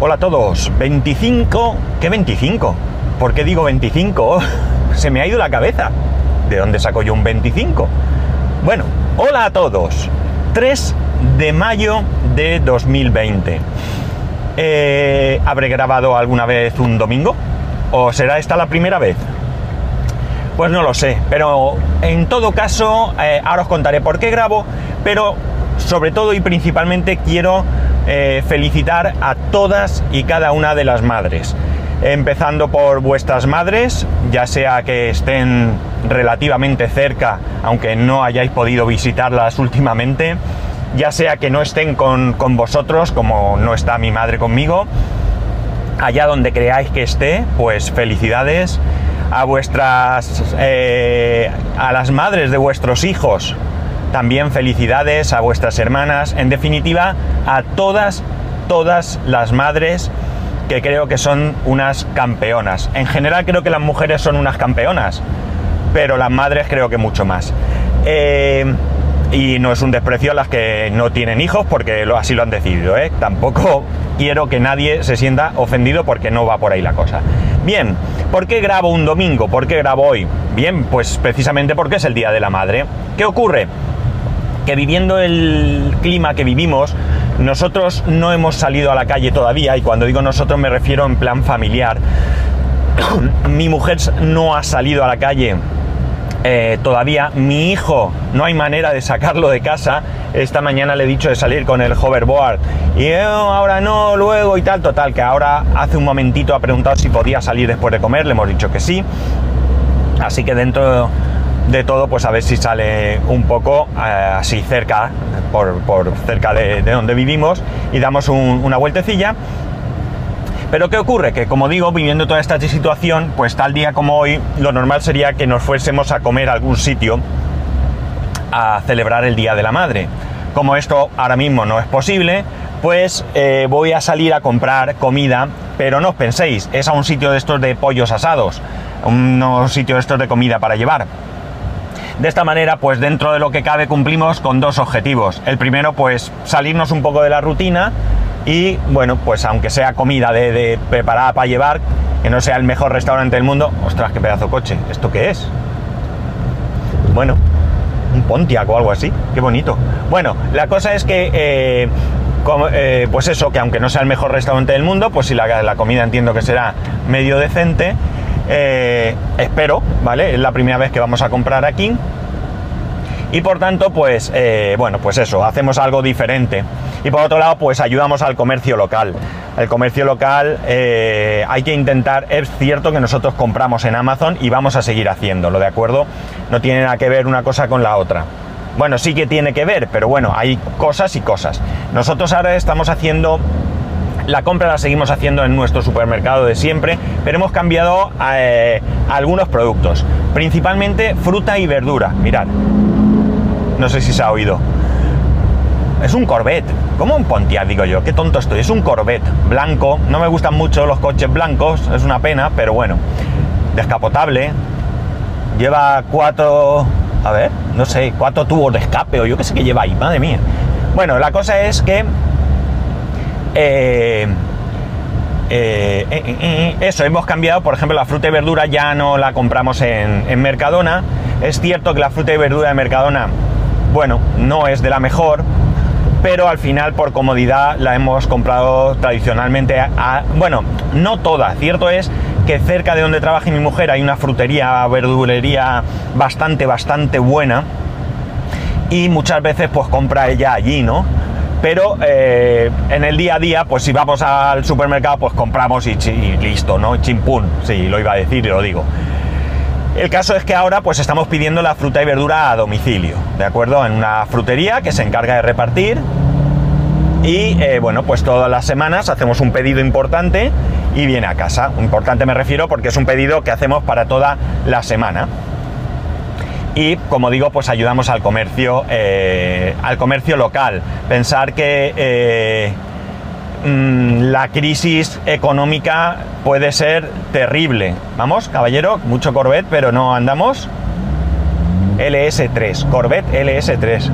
Hola a todos. 25. ¿Qué 25? ¿Por qué digo 25? Se me ha ido la cabeza. ¿De dónde saco yo un 25? Bueno, hola a todos. 3 de mayo de 2020. Eh, ¿Habré grabado alguna vez un domingo? ¿O será esta la primera vez? Pues no lo sé, pero en todo caso, eh, ahora os contaré por qué grabo, pero sobre todo y principalmente quiero eh, felicitar a todas y cada una de las madres. Empezando por vuestras madres, ya sea que estén relativamente cerca, aunque no hayáis podido visitarlas últimamente, ya sea que no estén con, vosotros, como no está mi madre conmigo, allá donde creáis que esté, pues felicidades a vuestras, eh, a las madres de vuestros hijos, también felicidades a vuestras hermanas, en definitiva, a todas, todas las madres que creo que son unas campeonas. En general creo que las mujeres son unas campeonas, pero las madres creo que mucho más. Eh, y no es un desprecio a las que no tienen hijos porque así lo han decidido. ¿eh? Tampoco quiero que nadie se sienta ofendido porque no va por ahí la cosa. Bien, ¿por qué grabo un domingo? ¿Por qué grabo hoy? Bien, pues precisamente porque es el Día de la Madre. ¿Qué ocurre? Que viviendo el clima que vivimos, nosotros no hemos salido a la calle todavía, y cuando digo nosotros me refiero en plan familiar. Mi mujer no ha salido a la calle eh, todavía. Mi hijo no hay manera de sacarlo de casa. Esta mañana le he dicho de salir con el hoverboard y oh, ahora no, luego y tal. Total, que ahora hace un momentito ha preguntado si podía salir después de comer. Le hemos dicho que sí. Así que dentro de todo, pues a ver si sale un poco eh, así cerca, por, cerca de, donde vivimos y damos una vueltecilla. Pero ¿qué ocurre? Que como digo, viviendo toda esta situación, pues tal día como hoy, lo normal sería que nos fuésemos a comer a algún sitio a celebrar el Día de la Madre. Como esto ahora mismo no es posible, pues eh, voy a salir a comprar comida, pero no os penséis, es a un sitio de estos de pollos asados, unos sitios de estos de comida para llevar. De esta manera, pues dentro de lo que cabe cumplimos con dos objetivos. El primero, pues salirnos un poco de la rutina y, bueno, pues aunque sea comida de, preparada para llevar, que no sea el mejor restaurante del mundo, ostras, qué pedazo de coche, ¿esto qué es? Bueno, un Pontiac o algo así, qué bonito. Bueno, la cosa es que... Eh, eh, pues eso, que aunque no sea el mejor restaurante del mundo, pues si la, la comida entiendo que será medio decente, eh, espero, ¿vale? Es la primera vez que vamos a comprar aquí. Y por tanto, pues, eh, bueno, pues eso, hacemos algo diferente. Y por otro lado, pues ayudamos al comercio local. El comercio local eh, hay que intentar, es cierto que nosotros compramos en Amazon y vamos a seguir haciéndolo, ¿de acuerdo? No tiene nada que ver una cosa con la otra. Bueno, sí que tiene que ver, pero bueno, hay cosas y cosas. Nosotros ahora estamos haciendo la compra la seguimos haciendo en nuestro supermercado de siempre, pero hemos cambiado eh, algunos productos, principalmente fruta y verdura. Mirad, no sé si se ha oído. Es un Corvette, como un Pontiac, digo yo, qué tonto estoy. Es un Corvette blanco, no me gustan mucho los coches blancos, es una pena, pero bueno, descapotable. Lleva cuatro, a ver, no sé, cuatro tubos de escape o yo qué sé que lleva ahí, madre mía. Bueno, la cosa es que eh, eh, eh, eso, hemos cambiado, por ejemplo, la fruta y verdura ya no la compramos en, Mercadona. Es cierto que la fruta y verdura de Mercadona, bueno, no es de la mejor, pero al final por comodidad la hemos comprado tradicionalmente. bueno, no toda, cierto es que cerca de donde trabaja mi mujer hay una frutería, verdulería bastante, bastante buena y muchas veces pues compra ella allí, ¿no? Pero eh, en el día a día, pues si vamos al supermercado, pues compramos y, listo, ¿no? Chimpún, sí, lo iba a decir y lo digo. El caso es que ahora pues estamos pidiendo la fruta y verdura a domicilio, ¿de acuerdo? En una frutería que se encarga de repartir y eh, bueno, pues todas las semanas hacemos un pedido importante y viene a casa. Importante me refiero porque es un pedido que hacemos para toda la semana y como digo pues ayudamos al comercio eh, al comercio local. Pensar que eh, mm, la crisis económica puede ser terrible. Vamos caballero mucho Corvette pero no andamos. LS3 Corvette LS3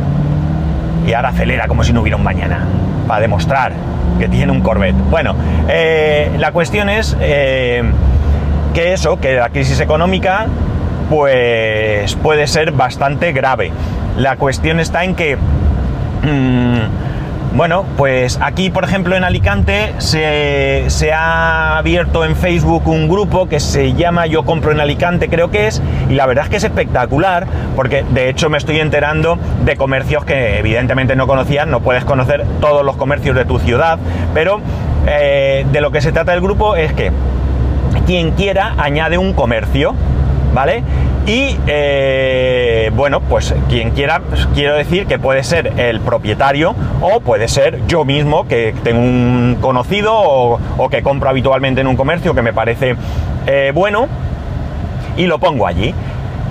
y ahora acelera como si no hubiera un mañana para demostrar que tiene un Corvette. Bueno, eh, la cuestión es que eso, que la crisis económica, pues puede ser bastante grave. La cuestión está en que... mm, bueno, pues aquí, por ejemplo, en Alicante se, se, ha abierto en Facebook un grupo que se llama Yo compro en Alicante, creo que es, y la verdad es que es espectacular, porque de hecho me estoy enterando de comercios que evidentemente no conocían, no puedes conocer todos los comercios de tu ciudad, pero eh, de lo que se trata el grupo es que quien quiera añade un comercio, ¿vale? Y eh, bueno, pues quien quiera, pues, quiero decir que puede ser el propietario o puede ser yo mismo que tengo un conocido o, que compro habitualmente en un comercio que me parece eh, bueno y lo pongo allí.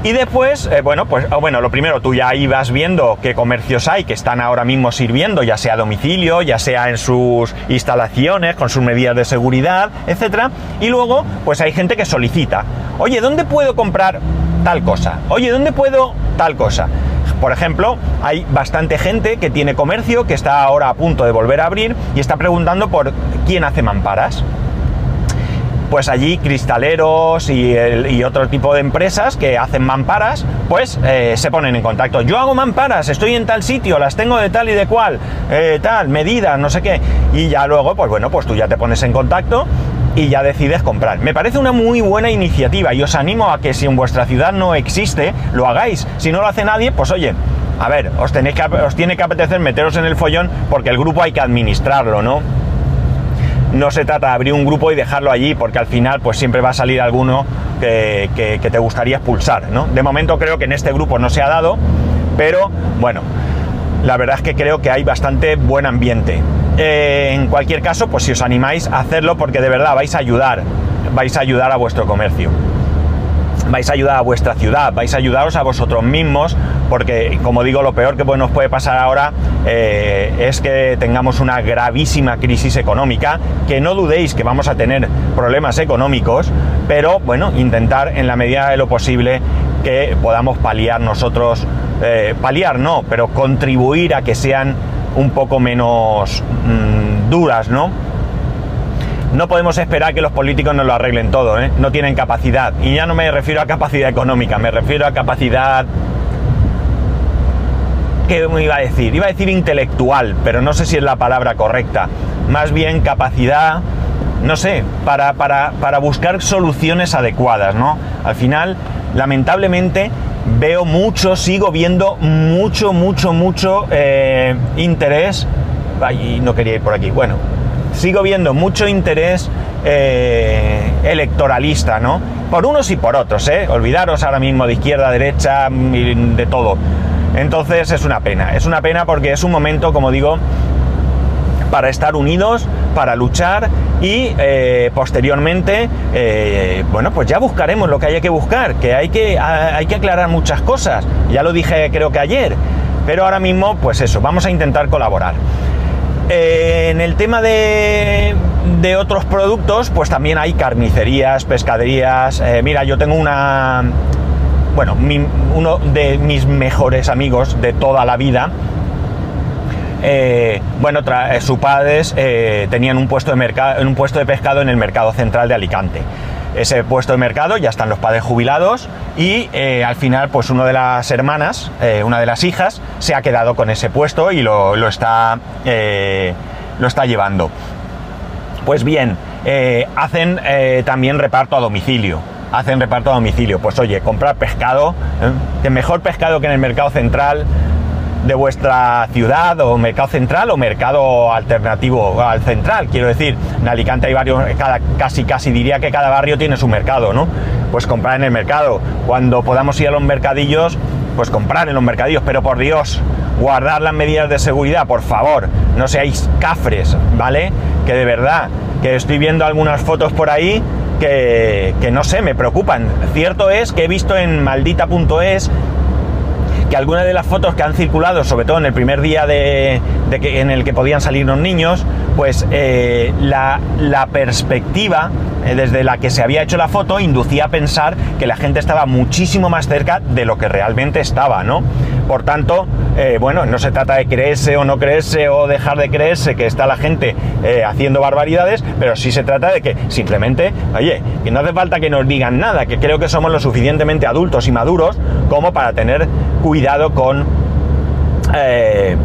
Y después, eh, bueno, pues oh, bueno, lo primero, tú ya vas viendo qué comercios hay que están ahora mismo sirviendo, ya sea a domicilio, ya sea en sus instalaciones, con sus medidas de seguridad, etcétera. Y luego, pues hay gente que solicita, oye, ¿dónde puedo comprar tal cosa? Oye, ¿dónde puedo tal cosa? Por ejemplo, hay bastante gente que tiene comercio, que está ahora a punto de volver a abrir y está preguntando por quién hace mamparas pues allí cristaleros y, otro tipo de empresas que hacen mamparas, pues eh, se ponen en contacto. Yo hago mamparas, estoy en tal sitio, las tengo de tal y de cual, eh, tal, medidas, no sé qué. Y ya luego, pues bueno, pues tú ya te pones en contacto y ya decides comprar. Me parece una muy buena iniciativa y os animo a que si en vuestra ciudad no existe, lo hagáis. Si no lo hace nadie, pues oye, a ver, os, tenéis que, os tiene que apetecer meteros en el follón porque el grupo hay que administrarlo, ¿no? No se trata de abrir un grupo y dejarlo allí, porque al final pues siempre va a salir alguno que, te gustaría expulsar, ¿no? De momento creo que en este grupo no se ha dado, pero bueno, la verdad es que creo que hay bastante buen ambiente. Eh, en cualquier caso, pues si os animáis a hacerlo, porque de verdad vais a ayudar, vais a ayudar a vuestro comercio vais a ayudar a vuestra ciudad, vais a ayudaros a vosotros mismos, porque como digo, lo peor que nos puede pasar ahora eh, es que tengamos una gravísima crisis económica, que no dudéis que vamos a tener problemas económicos, pero bueno, intentar en la medida de lo posible que podamos paliar nosotros, eh, paliar no, pero contribuir a que sean un poco menos mmm, duras, ¿no? no podemos esperar que los políticos nos lo arreglen todo, ¿eh? no tienen capacidad. Y ya no me refiero a capacidad económica, me refiero a capacidad... ¿Qué me iba a decir? Iba a decir intelectual, pero no sé si es la palabra correcta. Más bien capacidad, no sé, para, para, para buscar soluciones adecuadas, ¿no? Al final, lamentablemente, veo mucho, sigo viendo mucho, mucho, mucho eh, interés. Ay, no quería ir por aquí. Bueno, sigo viendo mucho interés eh, electoralista, ¿no? Por unos y por otros, ¿eh? Olvidaros ahora mismo de izquierda, derecha, de todo. Entonces es una pena, es una pena porque es un momento, como digo, para estar unidos, para luchar y eh, posteriormente, eh, bueno, pues ya buscaremos lo que haya que buscar, que hay que, hay que aclarar muchas cosas. Ya lo dije creo que ayer, pero ahora mismo, pues eso, vamos a intentar colaborar. Eh, en el tema de, de, otros productos, pues también hay carnicerías, pescaderías. Mira, yo tengo una. Bueno, mi, uno de mis mejores amigos de toda la vida. Eh, bueno, eh, sus padres tenían un puesto, de un puesto de pescado en el mercado central de Alicante ese puesto de mercado, ya están los padres jubilados y eh, al final pues una de las hermanas, eh, una de las hijas, se ha quedado con ese puesto y lo, está, eh, lo está llevando. Pues bien, eh, hacen también reparto a domicilio. Hacen reparto a domicilio. Pues oye, comprar pescado, que mejor pescado que en el mercado central, de vuestra ciudad o mercado central o mercado alternativo al central. Quiero decir, en Alicante hay varios, cada, casi casi diría que cada barrio tiene su mercado, ¿no? Pues comprar en el mercado. Cuando podamos ir a los mercadillos, pues comprar en los mercadillos, pero por Dios, guardar las medidas de seguridad, por favor, no seáis cafres, ¿vale? Que de verdad, que estoy viendo algunas fotos por ahí que, no sé, me preocupan. Cierto es que he visto en maldita.es que algunas de las fotos que han circulado, sobre todo en el primer día de, que, en el que podían salir los niños, pues eh, la, la, perspectiva eh, desde la que se había hecho la foto inducía a pensar que la gente estaba muchísimo más cerca de lo que realmente estaba, ¿no? Por tanto, eh, bueno, no se trata de creerse o no creerse o dejar de creerse que está la gente eh, haciendo barbaridades, pero sí se trata de que simplemente, oye, que no hace falta que nos digan nada, que creo que somos lo suficientemente adultos y maduros como para tener cuidado con... Eh,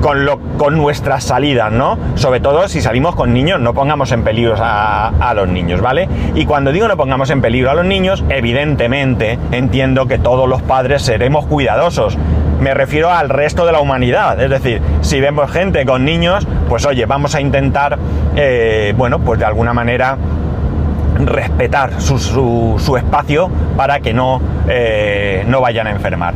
con, lo, con, nuestras salidas, ¿no? Sobre todo si salimos con niños, no pongamos en peligro a, a, los niños, ¿vale? Y cuando digo no pongamos en peligro a los niños, evidentemente entiendo que todos los padres seremos cuidadosos. Me refiero al resto de la humanidad, es decir, si vemos gente con niños, pues oye, vamos a intentar, eh, bueno, pues de alguna manera respetar su, su, su espacio para que no, eh, no vayan a enfermar.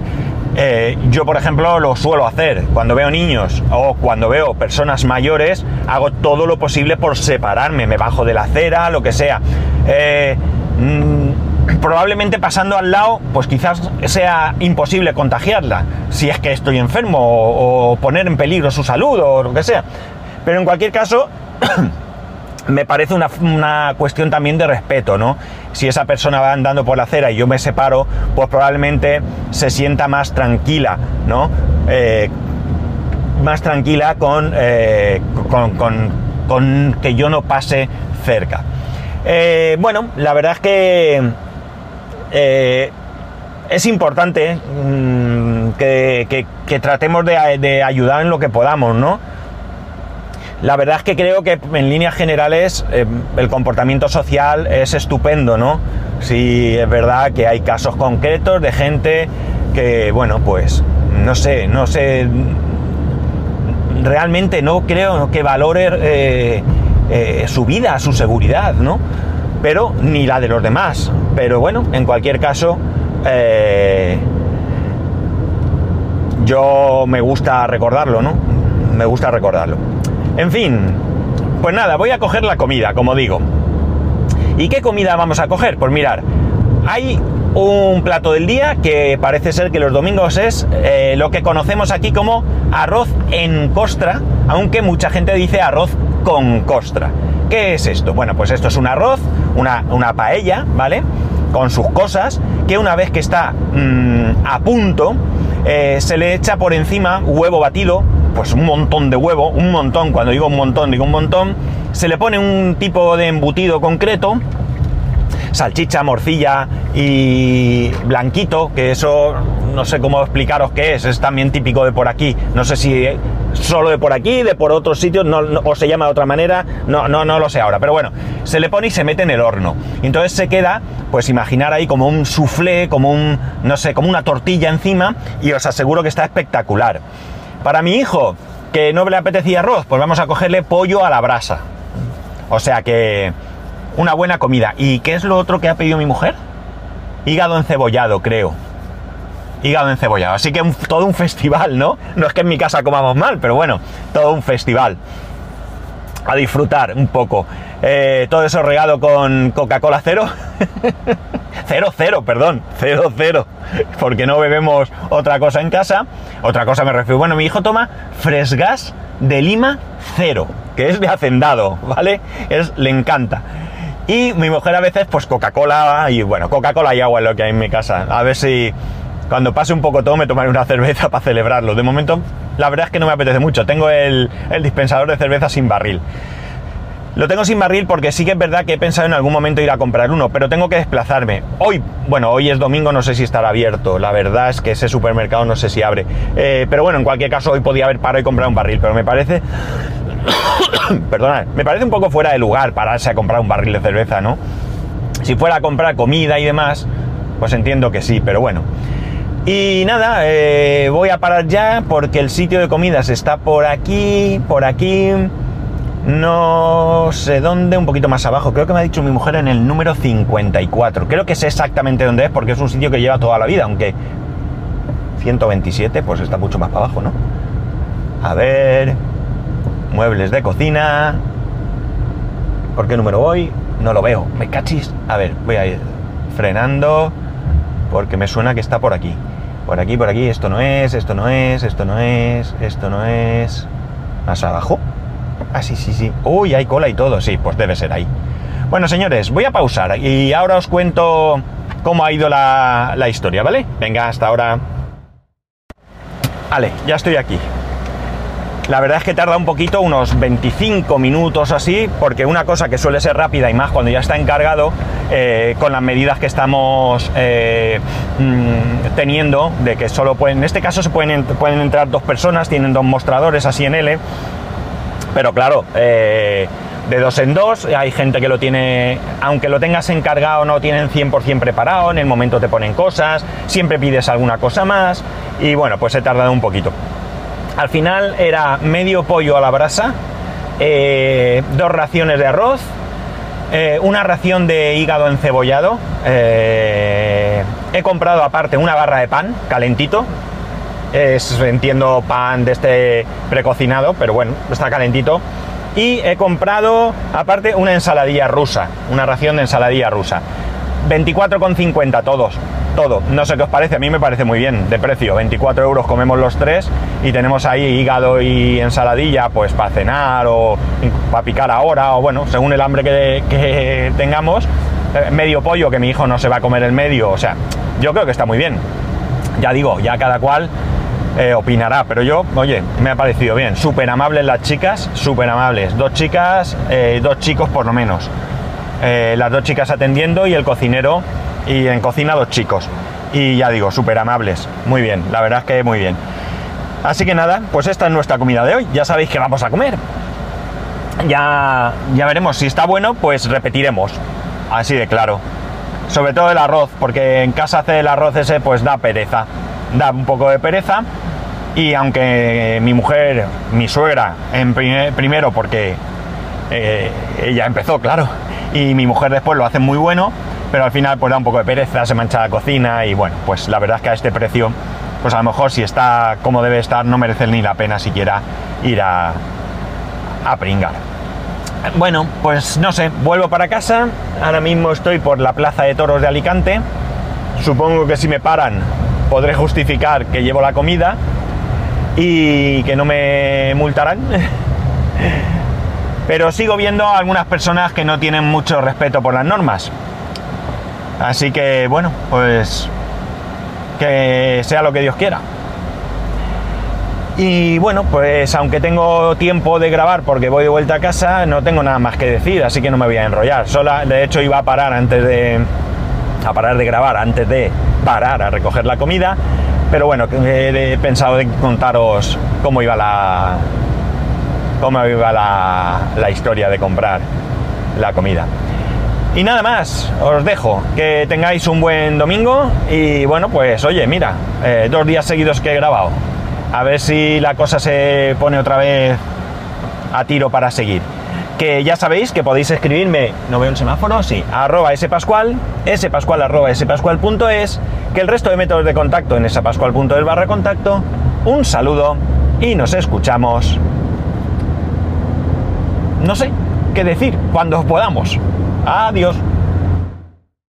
Eh, yo, por ejemplo, lo suelo hacer. Cuando veo niños o cuando veo personas mayores, hago todo lo posible por separarme. Me bajo de la acera, lo que sea. Eh, mmm, probablemente pasando al lado, pues quizás sea imposible contagiarla, si es que estoy enfermo o poner en peligro su salud o lo que sea. Pero en cualquier caso, me parece una, una, cuestión también de respeto, ¿no? Si esa persona va andando por la acera y yo me separo, pues probablemente se sienta más tranquila, ¿no? Eh, más tranquila con, eh, con, con, con, que yo no pase cerca. Eh, bueno, la verdad es que es importante mmm, que, que, que, tratemos de, de ayudar en lo que podamos, ¿no? La verdad es que creo que en líneas generales eh, el comportamiento social es estupendo, ¿no? Sí, es verdad que hay casos concretos de gente que, bueno, pues, no sé, no sé, realmente no creo que valore eh, eh, su vida, su seguridad, ¿no? Pero ni la de los demás. Pero bueno, en cualquier caso, yo me gusta recordarlo, ¿no? Me gusta recordarlo. En fin, pues nada, voy a coger la comida, como digo. ¿Y qué comida vamos a coger? Pues mirar, hay un plato del día que parece ser que los domingos es eh, lo que conocemos aquí como arroz en costra, aunque mucha gente dice arroz con costra. ¿Qué es esto? Bueno, pues esto es un arroz, una, una paella, ¿vale? Con sus cosas, que una vez que está mmm, a punto, eh, se le echa por encima huevo batido, pues un montón de huevo, un montón, cuando digo un montón, digo un montón, se le pone un tipo de embutido concreto, salchicha, morcilla y blanquito, que eso no sé cómo explicaros qué es, es también típico de por aquí, no sé si solo de por aquí, de por otros sitios, no, o se llama de otra manera, no, no, no lo sé ahora, pero bueno, se le pone y se mete en el horno. Entonces se queda, pues imaginar ahí como un soufflé, como un, no sé, como una tortilla encima, y os aseguro que está espectacular. Para mi hijo, que no le apetecía arroz, pues vamos a cogerle pollo a la brasa. O sea que una buena comida. ¿Y qué es lo otro que ha pedido mi mujer? Hígado encebollado, creo. Hígado encebollado. Así que todo un festival, ¿no? No es que en mi casa comamos mal, pero bueno, todo un festival. A disfrutar un poco. Eh, todo eso regado con Coca-Cola cero. cero, cero, perdón. Cero, cero. Porque no bebemos otra cosa en casa. Otra cosa me refiero. Bueno, mi hijo toma fresgas de Lima cero. Que es de hacendado, ¿vale? Es, le encanta. Y mi mujer a veces, pues Coca-Cola y bueno, Coca-Cola y agua es lo que hay en mi casa. A ver si cuando pase un poco todo me tomaré una cerveza para celebrarlo. De momento, la verdad es que no me apetece mucho. Tengo el, el dispensador de cerveza sin barril. Lo tengo sin barril porque sí que es verdad que he pensado en algún momento ir a comprar uno, pero tengo que desplazarme. Hoy, bueno, hoy es domingo, no sé si estará abierto. La verdad es que ese supermercado no sé si abre. Eh, pero bueno, en cualquier caso, hoy podía haber parado y comprar un barril, pero me parece. Perdona, me parece un poco fuera de lugar pararse a comprar un barril de cerveza, ¿no? Si fuera a comprar comida y demás, pues entiendo que sí, pero bueno. Y nada, eh, voy a parar ya porque el sitio de comidas está por aquí, por aquí no sé dónde, un poquito más abajo. Creo que me ha dicho mi mujer en el número 54. Creo que sé exactamente dónde es porque es un sitio que lleva toda la vida, aunque 127 pues está mucho más para abajo, ¿no? A ver, muebles de cocina. ¿Por qué número voy? No lo veo. Me cachis. A ver, voy a ir frenando porque me suena que está por aquí. Por aquí, por aquí. Esto no es, esto no es, esto no es, esto no es. Más abajo. Ah, sí, sí, sí. Uy, hay cola y todo. Sí, pues debe ser ahí. Bueno, señores, voy a pausar y ahora os cuento cómo ha ido la, la historia, ¿vale? Venga, hasta ahora. Vale, ya estoy aquí. La verdad es que tarda un poquito, unos 25 minutos así, porque una cosa que suele ser rápida y más cuando ya está encargado, eh, con las medidas que estamos eh, mm, teniendo, de que solo pueden, en este caso se pueden, pueden entrar dos personas, tienen dos mostradores así en L, pero claro, eh, de dos en dos, hay gente que lo tiene, aunque lo tengas encargado, no tienen 100% preparado, en el momento te ponen cosas, siempre pides alguna cosa más, y bueno, pues he tardado un poquito. Al final era medio pollo a la brasa, eh, dos raciones de arroz, eh, una ración de hígado encebollado. He comprado aparte una barra de pan calentito. Es, entiendo, pan de este precocinado, pero bueno, está calentito. Y he comprado aparte una ensaladilla rusa, una ración de ensaladilla rusa. 24,50 todos todo. No sé qué os parece, a mí me parece muy bien de precio. 24 euros comemos los tres y tenemos ahí hígado y ensaladilla, pues para cenar o para picar ahora, o bueno, según el hambre que, tengamos. Eh, medio pollo, que mi hijo no se va a comer el medio, o sea, yo creo que está muy bien. Ya digo, ya cada cual eh, opinará, pero yo, oye, me ha parecido bien. Súper amables las chicas, súper amables. Dos chicas, eh, dos chicos por lo menos. las dos chicas atendiendo y el cocinero y en cocina dos chicos. Y ya digo, súper amables. Muy bien, la verdad es que muy bien. Así que nada, pues esta es nuestra comida de hoy. Ya sabéis que vamos a comer. Ya, ya veremos si está bueno, pues repetiremos. Así de claro. Sobre todo el arroz, porque en casa hace el arroz ese, pues da pereza. Da un poco de pereza. Y aunque mi mujer, mi suegra, en primero porque eh, ella empezó, claro, y mi mujer después lo hace muy bueno, pero al final pues da un poco de pereza, se mancha la cocina y bueno, pues la verdad es que a este precio, pues a lo mejor si está como debe estar, no merece ni la pena siquiera ir a, a pringar. Bueno, pues no sé, vuelvo para casa, ahora mismo estoy por la Plaza de Toros de Alicante, supongo que si me paran podré justificar que llevo la comida y que no me multarán. Pero sigo viendo algunas personas que no tienen mucho respeto por las normas. Así que bueno, pues que sea lo que Dios quiera. Y bueno, pues aunque tengo tiempo de grabar porque voy de vuelta a casa, no tengo nada más que decir, así que no me voy a enrollar. Sola, de hecho iba a parar antes de a parar de grabar antes de parar a recoger la comida, pero bueno, he pensado de contaros cómo iba la cómo iba la, la historia de comprar la comida. Y nada más, os dejo. Que tengáis un buen domingo y bueno, pues oye, mira, eh, dos días seguidos que he grabado. A ver si la cosa se pone otra vez a tiro para seguir. Que ya sabéis que podéis escribirme, no veo un semáforo, sí, arroba spascual, spascual arroba spascual.es, que el resto de métodos de contacto en spascual.es barra contacto. Un saludo y nos escuchamos. No sé qué decir cuando podamos. Adiós.